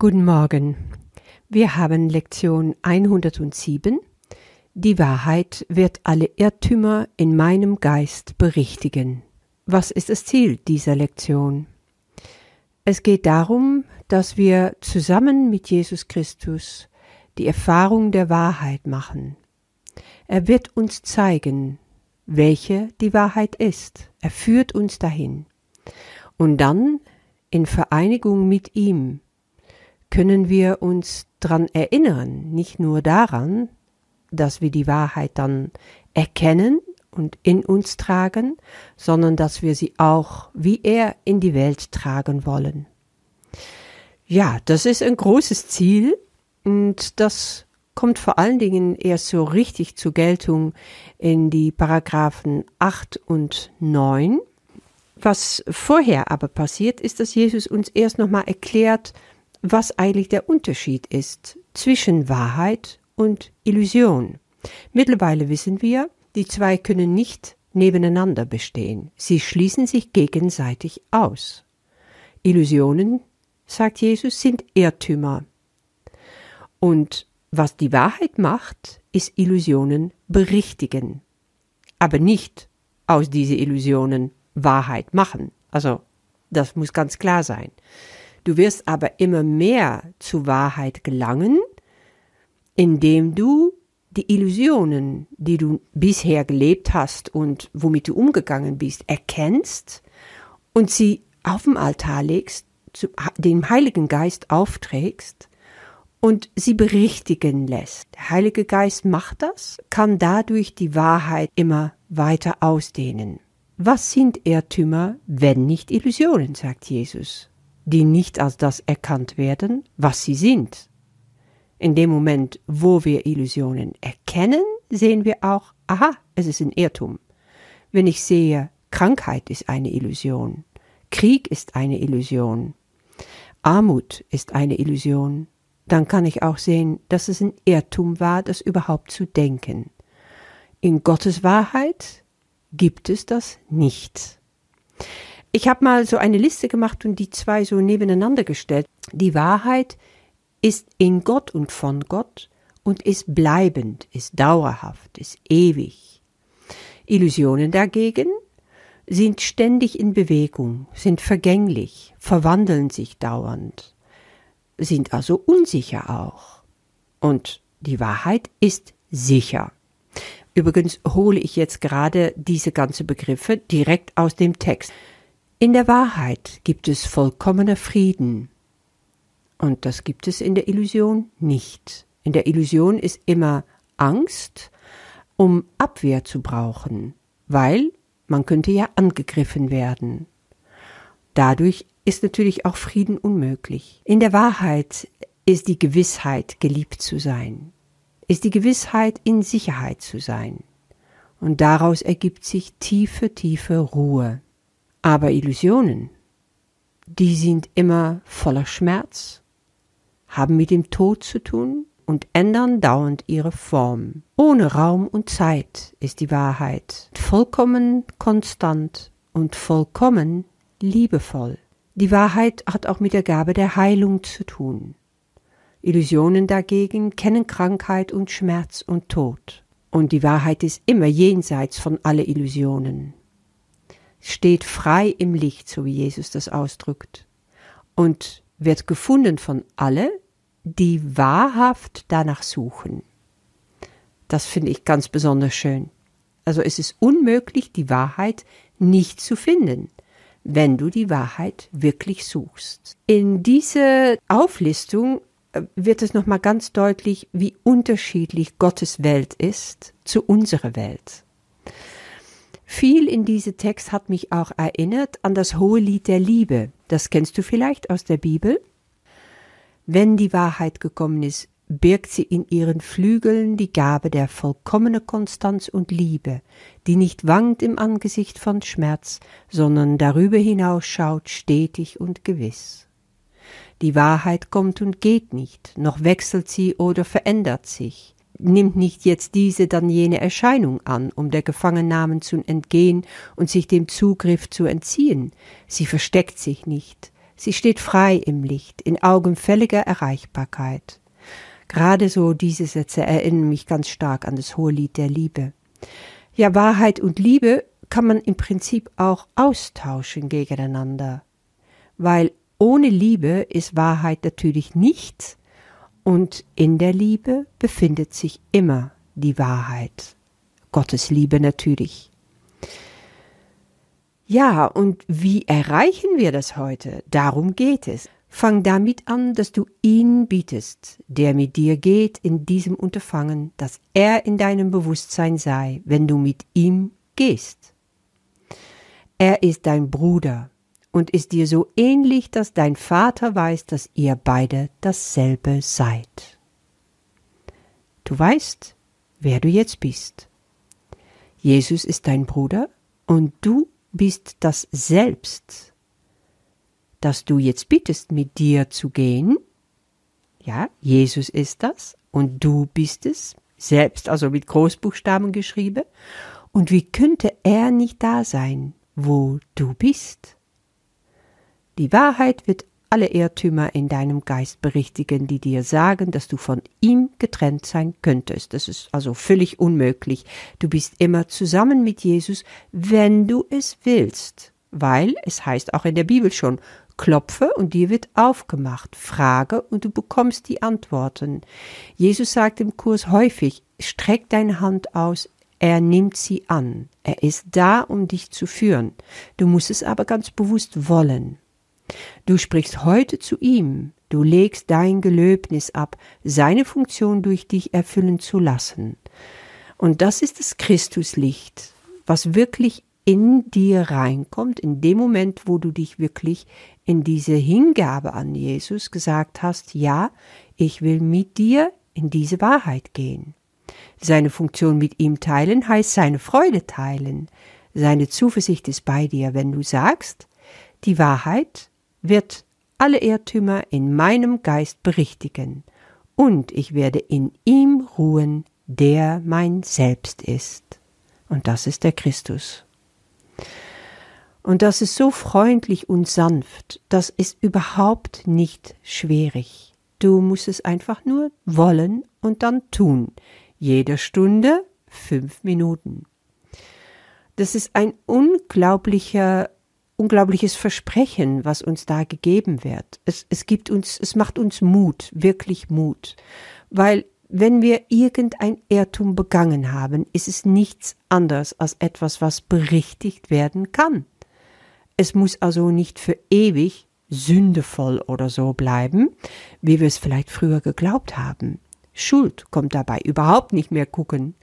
Guten Morgen. Wir haben Lektion 107. Die Wahrheit wird alle Irrtümer in meinem Geist berichtigen. Was ist das Ziel dieser Lektion? Es geht darum, dass wir zusammen mit Jesus Christus die Erfahrung der Wahrheit machen. Er wird uns zeigen, welche die Wahrheit ist. Er führt uns dahin. Und dann, in Vereinigung mit ihm, können wir uns dran erinnern, nicht nur daran, dass wir die Wahrheit dann erkennen und in uns tragen, sondern dass wir sie auch wie er in die Welt tragen wollen. Ja, das ist ein großes Ziel und das kommt vor allen Dingen erst so richtig zur Geltung in die Paragraphen 8 und 9. Was vorher aber passiert, ist, dass Jesus uns erst nochmal erklärt, was eigentlich der Unterschied ist zwischen Wahrheit und Illusion. Mittlerweile wissen wir, die zwei können nicht nebeneinander bestehen. Sie schließen sich gegenseitig aus. Illusionen, sagt Jesus, sind Irrtümer. Und was die Wahrheit macht, ist Illusionen berichtigen. Aber nicht aus diese Illusionen Wahrheit machen. Also, das muss ganz klar sein. Du wirst aber immer mehr zu Wahrheit gelangen, indem du die Illusionen, die du bisher gelebt hast und womit du umgegangen bist, erkennst und sie auf dem Altar legst, dem Heiligen Geist aufträgst und sie berichtigen lässt. Der Heilige Geist macht das, kann dadurch die Wahrheit immer weiter ausdehnen. Was sind Irrtümer, wenn nicht Illusionen, sagt Jesus die nicht als das erkannt werden, was sie sind. In dem Moment, wo wir Illusionen erkennen, sehen wir auch, aha, es ist ein Irrtum. Wenn ich sehe, Krankheit ist eine Illusion, Krieg ist eine Illusion, Armut ist eine Illusion, dann kann ich auch sehen, dass es ein Irrtum war, das überhaupt zu denken. In Gottes Wahrheit gibt es das nicht. Ich habe mal so eine Liste gemacht und die zwei so nebeneinander gestellt. Die Wahrheit ist in Gott und von Gott und ist bleibend, ist dauerhaft, ist ewig. Illusionen dagegen sind ständig in Bewegung, sind vergänglich, verwandeln sich dauernd, sind also unsicher auch. Und die Wahrheit ist sicher. Übrigens hole ich jetzt gerade diese ganzen Begriffe direkt aus dem Text. In der Wahrheit gibt es vollkommener Frieden. Und das gibt es in der Illusion nicht. In der Illusion ist immer Angst, um Abwehr zu brauchen, weil man könnte ja angegriffen werden. Dadurch ist natürlich auch Frieden unmöglich. In der Wahrheit ist die Gewissheit, geliebt zu sein, ist die Gewissheit, in Sicherheit zu sein. Und daraus ergibt sich tiefe, tiefe Ruhe. Aber Illusionen, die sind immer voller Schmerz, haben mit dem Tod zu tun und ändern dauernd ihre Form. Ohne Raum und Zeit ist die Wahrheit vollkommen konstant und vollkommen liebevoll. Die Wahrheit hat auch mit der Gabe der Heilung zu tun. Illusionen dagegen kennen Krankheit und Schmerz und Tod. Und die Wahrheit ist immer jenseits von alle Illusionen steht frei im Licht, so wie Jesus das ausdrückt, und wird gefunden von alle, die wahrhaft danach suchen. Das finde ich ganz besonders schön. Also es ist unmöglich, die Wahrheit nicht zu finden, wenn du die Wahrheit wirklich suchst. In dieser Auflistung äh, wird es nochmal ganz deutlich, wie unterschiedlich Gottes Welt ist zu unserer Welt. Viel in diesem Text hat mich auch erinnert an das hohe Lied der Liebe. Das kennst du vielleicht aus der Bibel. Wenn die Wahrheit gekommen ist, birgt sie in ihren Flügeln die Gabe der vollkommenen Konstanz und Liebe, die nicht wankt im Angesicht von Schmerz, sondern darüber hinaus schaut stetig und gewiss. Die Wahrheit kommt und geht nicht, noch wechselt sie oder verändert sich nimmt nicht jetzt diese dann jene Erscheinung an, um der Gefangennahmen zu entgehen und sich dem Zugriff zu entziehen. Sie versteckt sich nicht. Sie steht frei im Licht, in augenfälliger Erreichbarkeit. Gerade so diese Sätze erinnern mich ganz stark an das hohe Lied der Liebe. Ja, Wahrheit und Liebe kann man im Prinzip auch austauschen gegeneinander, weil ohne Liebe ist Wahrheit natürlich nichts und in der Liebe befindet sich immer die Wahrheit. Gottes Liebe natürlich. Ja, und wie erreichen wir das heute? Darum geht es. Fang damit an, dass du ihn bietest, der mit dir geht in diesem Unterfangen, dass er in deinem Bewusstsein sei, wenn du mit ihm gehst. Er ist dein Bruder und ist dir so ähnlich, dass dein Vater weiß, dass ihr beide dasselbe seid. Du weißt, wer du jetzt bist. Jesus ist dein Bruder und du bist das Selbst, das du jetzt bittest, mit dir zu gehen. Ja, Jesus ist das und du bist es, selbst, also mit Großbuchstaben geschrieben. Und wie könnte er nicht da sein, wo du bist? Die Wahrheit wird alle Irrtümer in deinem Geist berichtigen, die dir sagen, dass du von ihm getrennt sein könntest. Das ist also völlig unmöglich. Du bist immer zusammen mit Jesus, wenn du es willst. Weil es heißt auch in der Bibel schon, klopfe und dir wird aufgemacht, frage und du bekommst die Antworten. Jesus sagt im Kurs häufig, streck deine Hand aus, er nimmt sie an. Er ist da, um dich zu führen. Du musst es aber ganz bewusst wollen. Du sprichst heute zu ihm, du legst dein Gelöbnis ab, seine Funktion durch dich erfüllen zu lassen. Und das ist das Christuslicht, was wirklich in dir reinkommt, in dem Moment, wo du dich wirklich in diese Hingabe an Jesus gesagt hast, ja, ich will mit dir in diese Wahrheit gehen. Seine Funktion mit ihm teilen heißt seine Freude teilen. Seine Zuversicht ist bei dir, wenn du sagst, die Wahrheit wird alle Irrtümer in meinem Geist berichtigen, und ich werde in ihm ruhen, der mein Selbst ist. Und das ist der Christus. Und das ist so freundlich und sanft, das ist überhaupt nicht schwierig. Du musst es einfach nur wollen und dann tun. Jede Stunde fünf Minuten. Das ist ein unglaublicher unglaubliches Versprechen, was uns da gegeben wird. Es, es gibt uns, es macht uns Mut, wirklich Mut. Weil wenn wir irgendein Irrtum begangen haben, ist es nichts anderes als etwas, was berichtigt werden kann. Es muss also nicht für ewig sündevoll oder so bleiben, wie wir es vielleicht früher geglaubt haben. Schuld kommt dabei überhaupt nicht mehr gucken.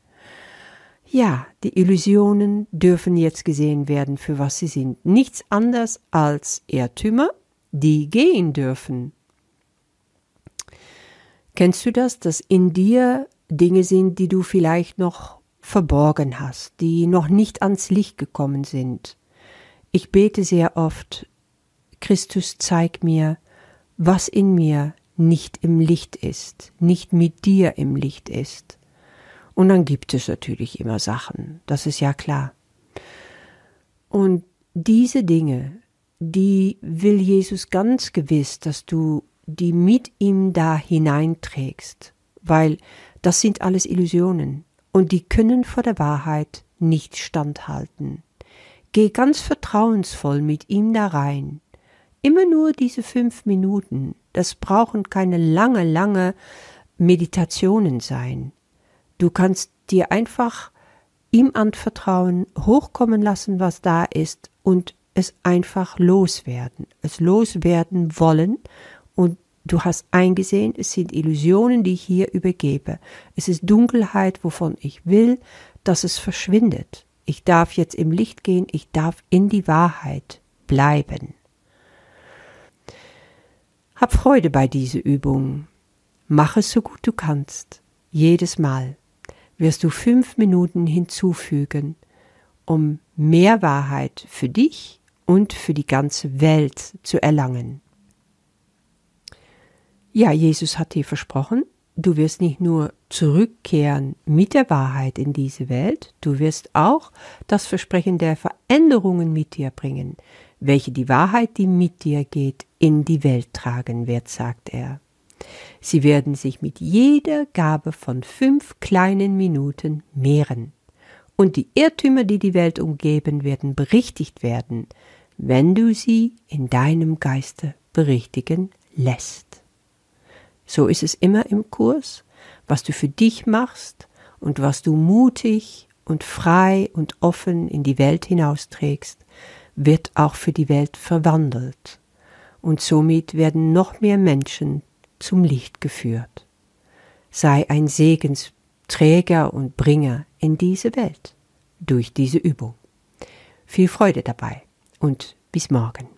Ja, die Illusionen dürfen jetzt gesehen werden, für was sie sind. Nichts anderes als Irrtümer, die gehen dürfen. Kennst du das, dass in dir Dinge sind, die du vielleicht noch verborgen hast, die noch nicht ans Licht gekommen sind? Ich bete sehr oft, Christus, zeig mir, was in mir nicht im Licht ist, nicht mit dir im Licht ist. Und dann gibt es natürlich immer Sachen, das ist ja klar. Und diese Dinge, die will Jesus ganz gewiss, dass du die mit ihm da hineinträgst, weil das sind alles Illusionen und die können vor der Wahrheit nicht standhalten. Geh ganz vertrauensvoll mit ihm da rein. Immer nur diese fünf Minuten, das brauchen keine lange, lange Meditationen sein. Du kannst dir einfach ihm anvertrauen, hochkommen lassen, was da ist und es einfach loswerden, es loswerden wollen und du hast eingesehen, es sind Illusionen, die ich hier übergebe. Es ist Dunkelheit, wovon ich will, dass es verschwindet. Ich darf jetzt im Licht gehen, ich darf in die Wahrheit bleiben. Hab Freude bei dieser Übung. Mach es so gut du kannst. Jedes Mal wirst du fünf Minuten hinzufügen, um mehr Wahrheit für dich und für die ganze Welt zu erlangen. Ja, Jesus hat dir versprochen, du wirst nicht nur zurückkehren mit der Wahrheit in diese Welt, du wirst auch das Versprechen der Veränderungen mit dir bringen, welche die Wahrheit, die mit dir geht, in die Welt tragen wird, sagt er. Sie werden sich mit jeder Gabe von fünf kleinen Minuten mehren. Und die Irrtümer, die die Welt umgeben, werden berichtigt werden, wenn du sie in deinem Geiste berichtigen lässt. So ist es immer im Kurs, was du für dich machst und was du mutig und frei und offen in die Welt hinausträgst, wird auch für die Welt verwandelt. Und somit werden noch mehr Menschen zum Licht geführt. Sei ein Segensträger und Bringer in diese Welt durch diese Übung. Viel Freude dabei und bis morgen.